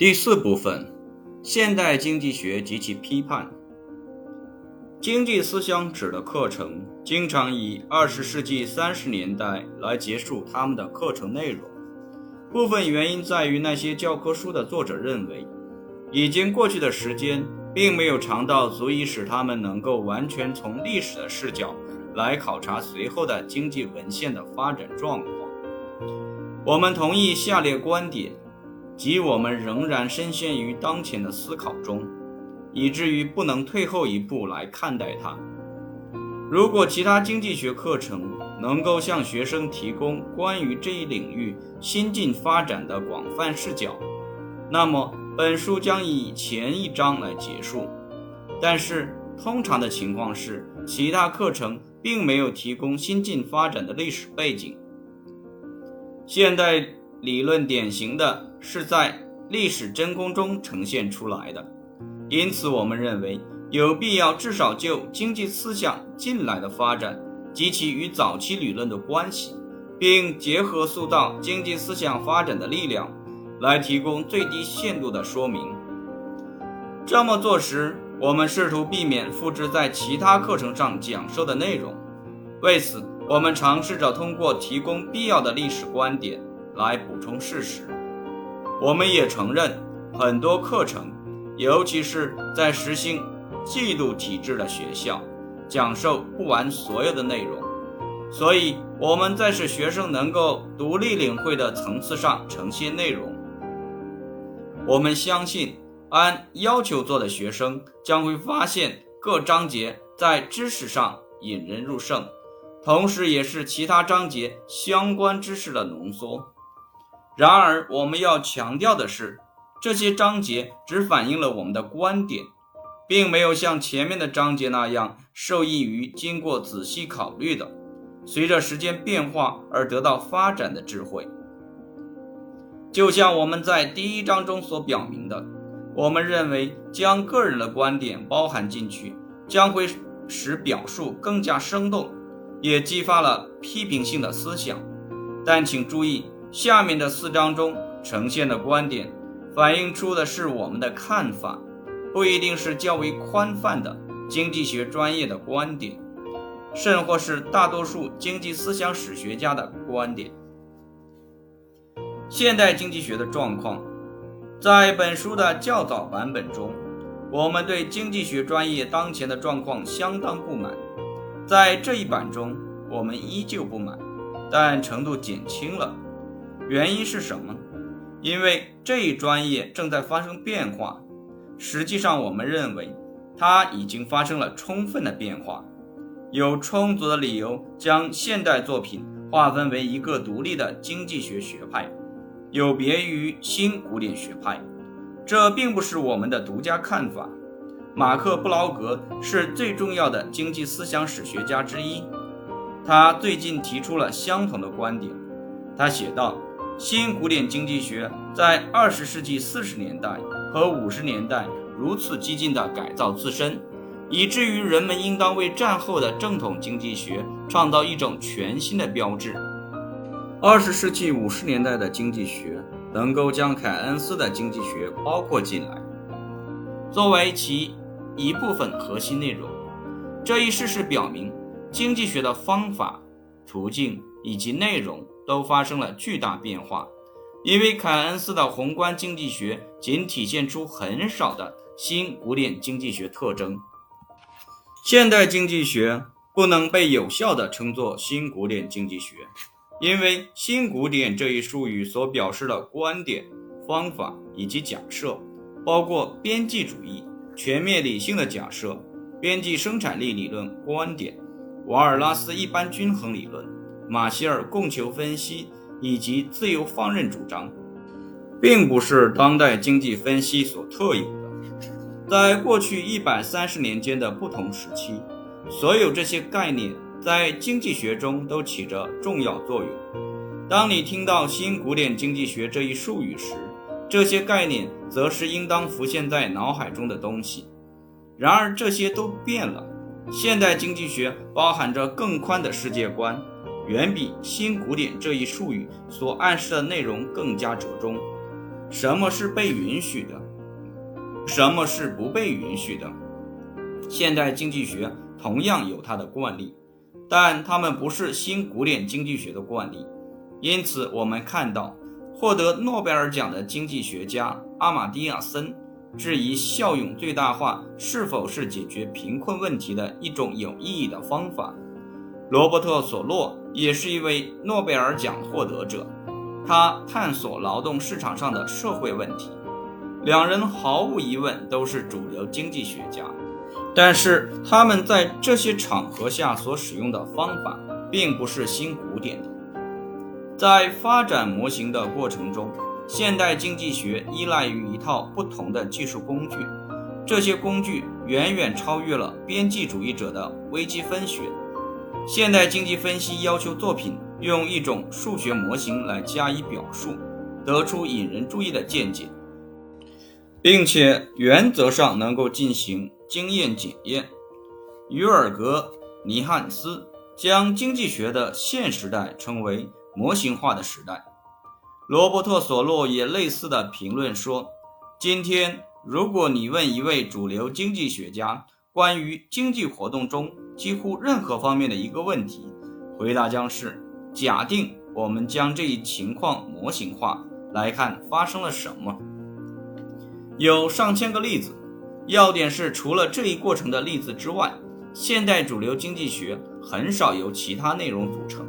第四部分：现代经济学及其批判。经济思想史的课程经常以二十世纪三十年代来结束他们的课程内容。部分原因在于那些教科书的作者认为，已经过去的时间并没有长到足以使他们能够完全从历史的视角来考察随后的经济文献的发展状况。我们同意下列观点，即我们仍然深陷于当前的思考中。以至于不能退后一步来看待它。如果其他经济学课程能够向学生提供关于这一领域新近发展的广泛视角，那么本书将以前一章来结束。但是，通常的情况是，其他课程并没有提供新近发展的历史背景。现代理论典型的是在历史真空中呈现出来的。因此，我们认为有必要至少就经济思想近来的发展及其与早期理论的关系，并结合塑造经济思想发展的力量，来提供最低限度的说明。这么做时，我们试图避免复制在其他课程上讲授的内容。为此，我们尝试着通过提供必要的历史观点来补充事实。我们也承认很多课程。尤其是在实行季度体制的学校，讲授不完所有的内容，所以我们在使学生能够独立领会的层次上呈现内容。我们相信，按要求做的学生将会发现各章节在知识上引人入胜，同时也是其他章节相关知识的浓缩。然而，我们要强调的是。这些章节只反映了我们的观点，并没有像前面的章节那样受益于经过仔细考虑的、随着时间变化而得到发展的智慧。就像我们在第一章中所表明的，我们认为将个人的观点包含进去，将会使表述更加生动，也激发了批评性的思想。但请注意，下面的四章中呈现的观点。反映出的是我们的看法，不一定是较为宽泛的经济学专业的观点，甚或是大多数经济思想史学家的观点。现代经济学的状况，在本书的较早版本中，我们对经济学专业当前的状况相当不满。在这一版中，我们依旧不满，但程度减轻了。原因是什么？因为这一专业正在发生变化，实际上我们认为它已经发生了充分的变化，有充足的理由将现代作品划分为一个独立的经济学学派，有别于新古典学派。这并不是我们的独家看法。马克·布劳格是最重要的经济思想史学家之一，他最近提出了相同的观点。他写道。新古典经济学在二十世纪四十年代和五十年代如此激进地改造自身，以至于人们应当为战后的正统经济学创造一种全新的标志。二十世纪五十年代的经济学能够将凯恩斯的经济学包括进来，作为其一部分核心内容。这一事实表明，经济学的方法、途径以及内容。都发生了巨大变化，因为凯恩斯的宏观经济学仅体现出很少的新古典经济学特征。现代经济学不能被有效地称作新古典经济学，因为新古典这一术语所表示的观点、方法以及假设，包括边际主义、全面理性的假设、边际生产力理论观点、瓦尔拉斯一般均衡理论。马歇尔供求分析以及自由放任主张，并不是当代经济分析所特有的。在过去一百三十年间的不同时期，所有这些概念在经济学中都起着重要作用。当你听到新古典经济学这一术语时，这些概念则是应当浮现在脑海中的东西。然而，这些都变了。现代经济学包含着更宽的世界观。远比新古典这一术语所暗示的内容更加折中。什么是被允许的，什么是不被允许的。现代经济学同样有它的惯例，但它们不是新古典经济学的惯例。因此，我们看到获得诺贝尔奖的经济学家阿马蒂亚森质疑效用最大化是否是解决贫困问题的一种有意义的方法。罗伯特·索洛也是一位诺贝尔奖获得者，他探索劳动市场上的社会问题。两人毫无疑问都是主流经济学家，但是他们在这些场合下所使用的方法并不是新古典的。在发展模型的过程中，现代经济学依赖于一套不同的技术工具，这些工具远远超越了边际主义者的微积分学。现代经济分析要求作品用一种数学模型来加以表述，得出引人注意的见解，并且原则上能够进行经验检验。于尔格·尼汉斯将经济学的现时代称为模型化的时代。罗伯特·索洛也类似的评论说：“今天，如果你问一位主流经济学家关于经济活动中几乎任何方面的一个问题，回答将是：假定我们将这一情况模型化来看发生了什么。有上千个例子，要点是除了这一过程的例子之外，现代主流经济学很少由其他内容组成。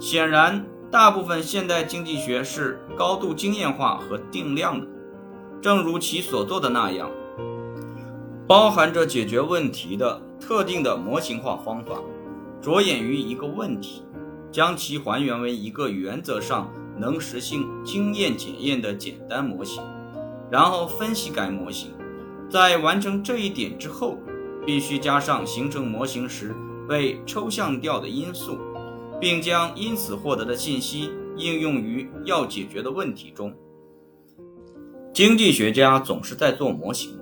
显然。”大部分现代经济学是高度经验化和定量的，正如其所做的那样，包含着解决问题的特定的模型化方法，着眼于一个问题，将其还原为一个原则上能实行经验检验的简单模型，然后分析该模型。在完成这一点之后，必须加上形成模型时被抽象掉的因素。并将因此获得的信息应用于要解决的问题中。经济学家总是在做模型，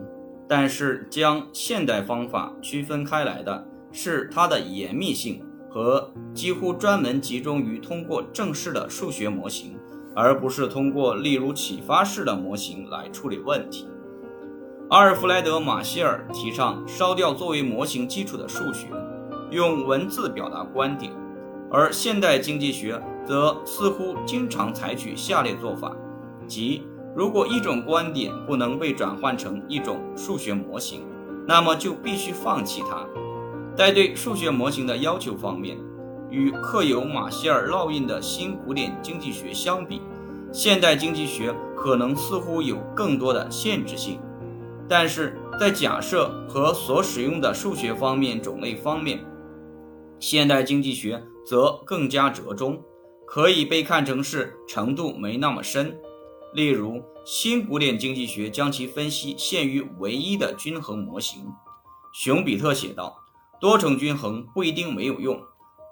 但是将现代方法区分开来的是它的严密性和几乎专门集中于通过正式的数学模型，而不是通过例如启发式的模型来处理问题。阿尔弗莱德·马歇尔提倡烧掉作为模型基础的数学，用文字表达观点。而现代经济学则似乎经常采取下列做法：即如果一种观点不能被转换成一种数学模型，那么就必须放弃它。在对数学模型的要求方面，与刻有马歇尔烙印的新古典经济学相比，现代经济学可能似乎有更多的限制性。但是在假设和所使用的数学方面种类方面，现代经济学。则更加折中，可以被看成是程度没那么深。例如，新古典经济学将其分析限于唯一的均衡模型。熊彼特写道：“多重均衡不一定没有用，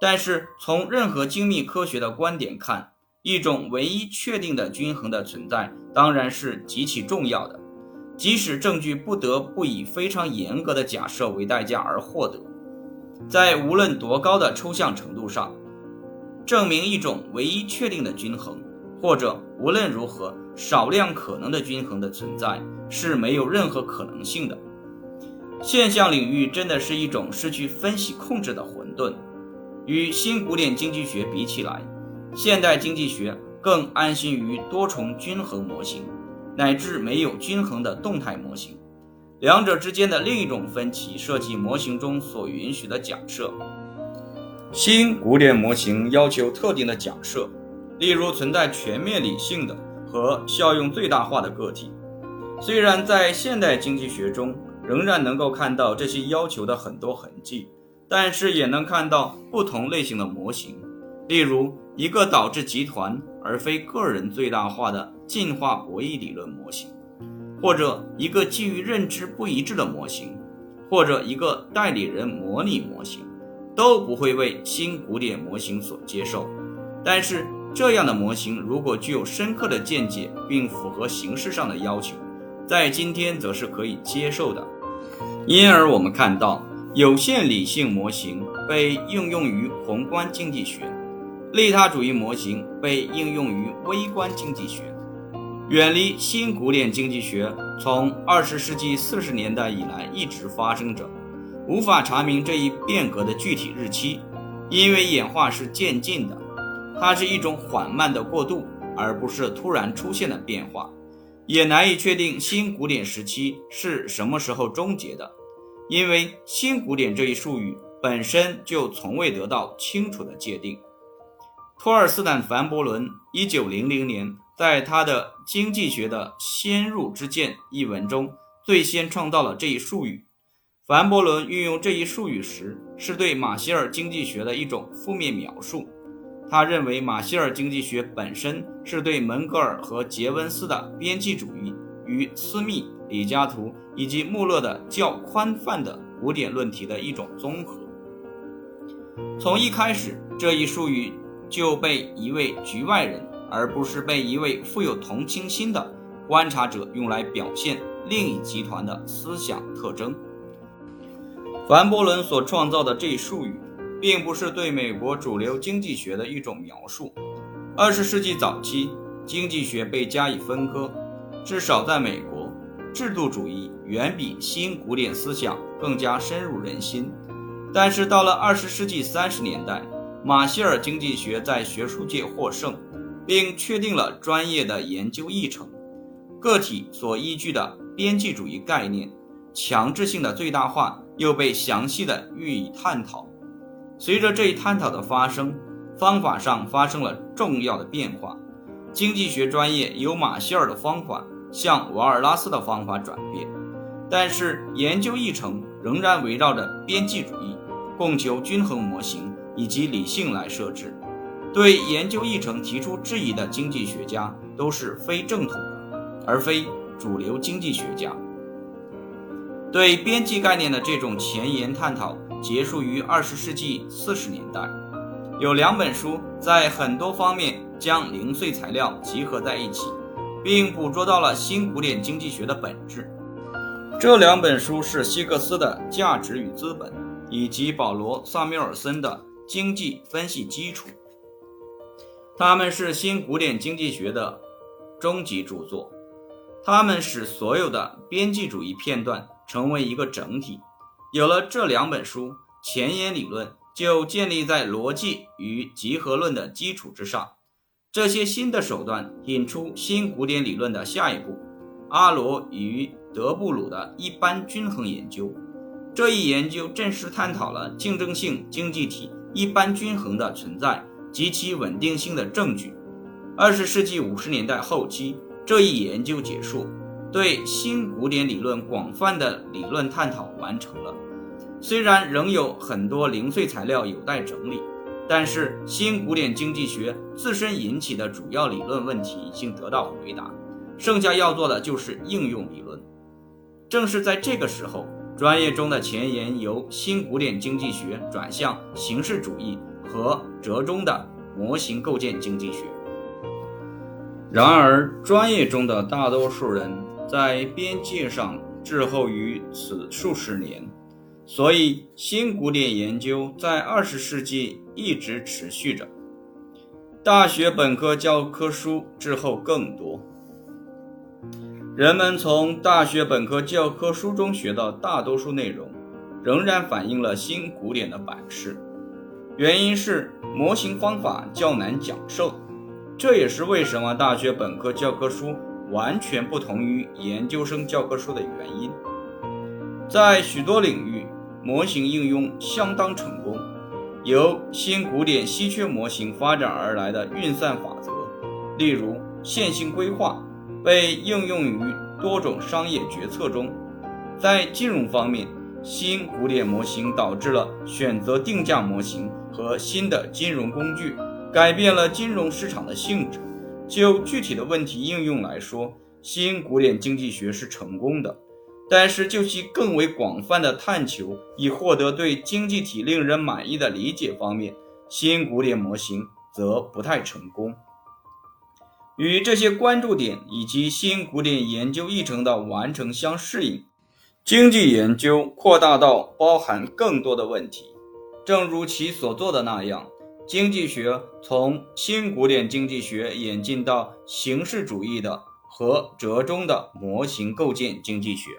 但是从任何精密科学的观点看，一种唯一确定的均衡的存在当然是极其重要的，即使证据不得不以非常严格的假设为代价而获得。”在无论多高的抽象程度上，证明一种唯一确定的均衡，或者无论如何少量可能的均衡的存在是没有任何可能性的。现象领域真的是一种失去分析控制的混沌。与新古典经济学比起来，现代经济学更安心于多重均衡模型，乃至没有均衡的动态模型。两者之间的另一种分歧涉及模型中所允许的假设。新古典模型要求特定的假设，例如存在全面理性的和效用最大化的个体。虽然在现代经济学中仍然能够看到这些要求的很多痕迹，但是也能看到不同类型的模型，例如一个导致集团而非个人最大化的进化博弈理论模型。或者一个基于认知不一致的模型，或者一个代理人模拟模型，都不会为新古典模型所接受。但是，这样的模型如果具有深刻的见解并符合形式上的要求，在今天则是可以接受的。因而，我们看到有限理性模型被应用于宏观经济学，利他主义模型被应用于微观经济学。远离新古典经济学从二十世纪四十年代以来一直发生着，无法查明这一变革的具体日期，因为演化是渐进的，它是一种缓慢的过渡，而不是突然出现的变化，也难以确定新古典时期是什么时候终结的，因为新古典这一术语本身就从未得到清楚的界定。托尔斯坦·凡伯伦，一九零零年。在他的《经济学的先入之见》一文中，最先创造了这一术语。凡伯伦运用这一术语时，是对马歇尔经济学的一种负面描述。他认为马歇尔经济学本身是对门格尔和杰文斯的边际主义与斯密、李嘉图以及穆勒的较宽泛的古典论题的一种综合。从一开始，这一术语就被一位局外人。而不是被一位富有同情心的观察者用来表现另一集团的思想特征。凡伯伦所创造的这一术语，并不是对美国主流经济学的一种描述。二十世纪早期，经济学被加以分割，至少在美国，制度主义远比新古典思想更加深入人心。但是到了二十世纪三十年代，马歇尔经济学在学术界获胜。并确定了专业的研究议程，个体所依据的边际主义概念，强制性的最大化又被详细的予以探讨。随着这一探讨的发生，方法上发生了重要的变化。经济学专业由马歇尔的方法向瓦尔拉斯的方法转变，但是研究议程仍然围绕着边际主义、供求均衡模型以及理性来设置。对研究议程提出质疑的经济学家都是非正统的，而非主流经济学家。对边际概念的这种前沿探讨结束于二十世纪四十年代。有两本书在很多方面将零碎材料集合在一起，并捕捉到了新古典经济学的本质。这两本书是希克斯的《价值与资本》，以及保罗·萨缪尔森的《经济分析基础》。他们是新古典经济学的终极著作，他们使所有的边际主义片段成为一个整体。有了这两本书，前沿理论就建立在逻辑与集合论的基础之上。这些新的手段引出新古典理论的下一步——阿罗与德布鲁的一般均衡研究。这一研究正式探讨了竞争性经济体一般均衡的存在。及其稳定性的证据。二十世纪五十年代后期，这一研究结束，对新古典理论广泛的理论探讨完成了。虽然仍有很多零碎材料有待整理，但是新古典经济学自身引起的主要理论问题已经得到回答，剩下要做的就是应用理论。正是在这个时候，专业中的前沿由新古典经济学转向形式主义。和折中的模型构建经济学。然而，专业中的大多数人在边界上滞后于此数十年，所以新古典研究在二十世纪一直持续着。大学本科教科书之后更多。人们从大学本科教科书中学到大多数内容，仍然反映了新古典的版式。原因是模型方法较难讲授，这也是为什么大学本科教科书完全不同于研究生教科书的原因。在许多领域，模型应用相当成功。由新古典稀缺模型发展而来的运算法则，例如线性规划，被应用于多种商业决策中。在金融方面，新古典模型导致了选择定价模型。和新的金融工具改变了金融市场的性质。就具体的问题应用来说，新古典经济学是成功的；但是就其更为广泛的探求以获得对经济体令人满意的理解方面，新古典模型则不太成功。与这些关注点以及新古典研究议程的完成相适应，经济研究扩大到包含更多的问题。正如其所做的那样，经济学从新古典经济学演进到形式主义的和折中的模型构建经济学。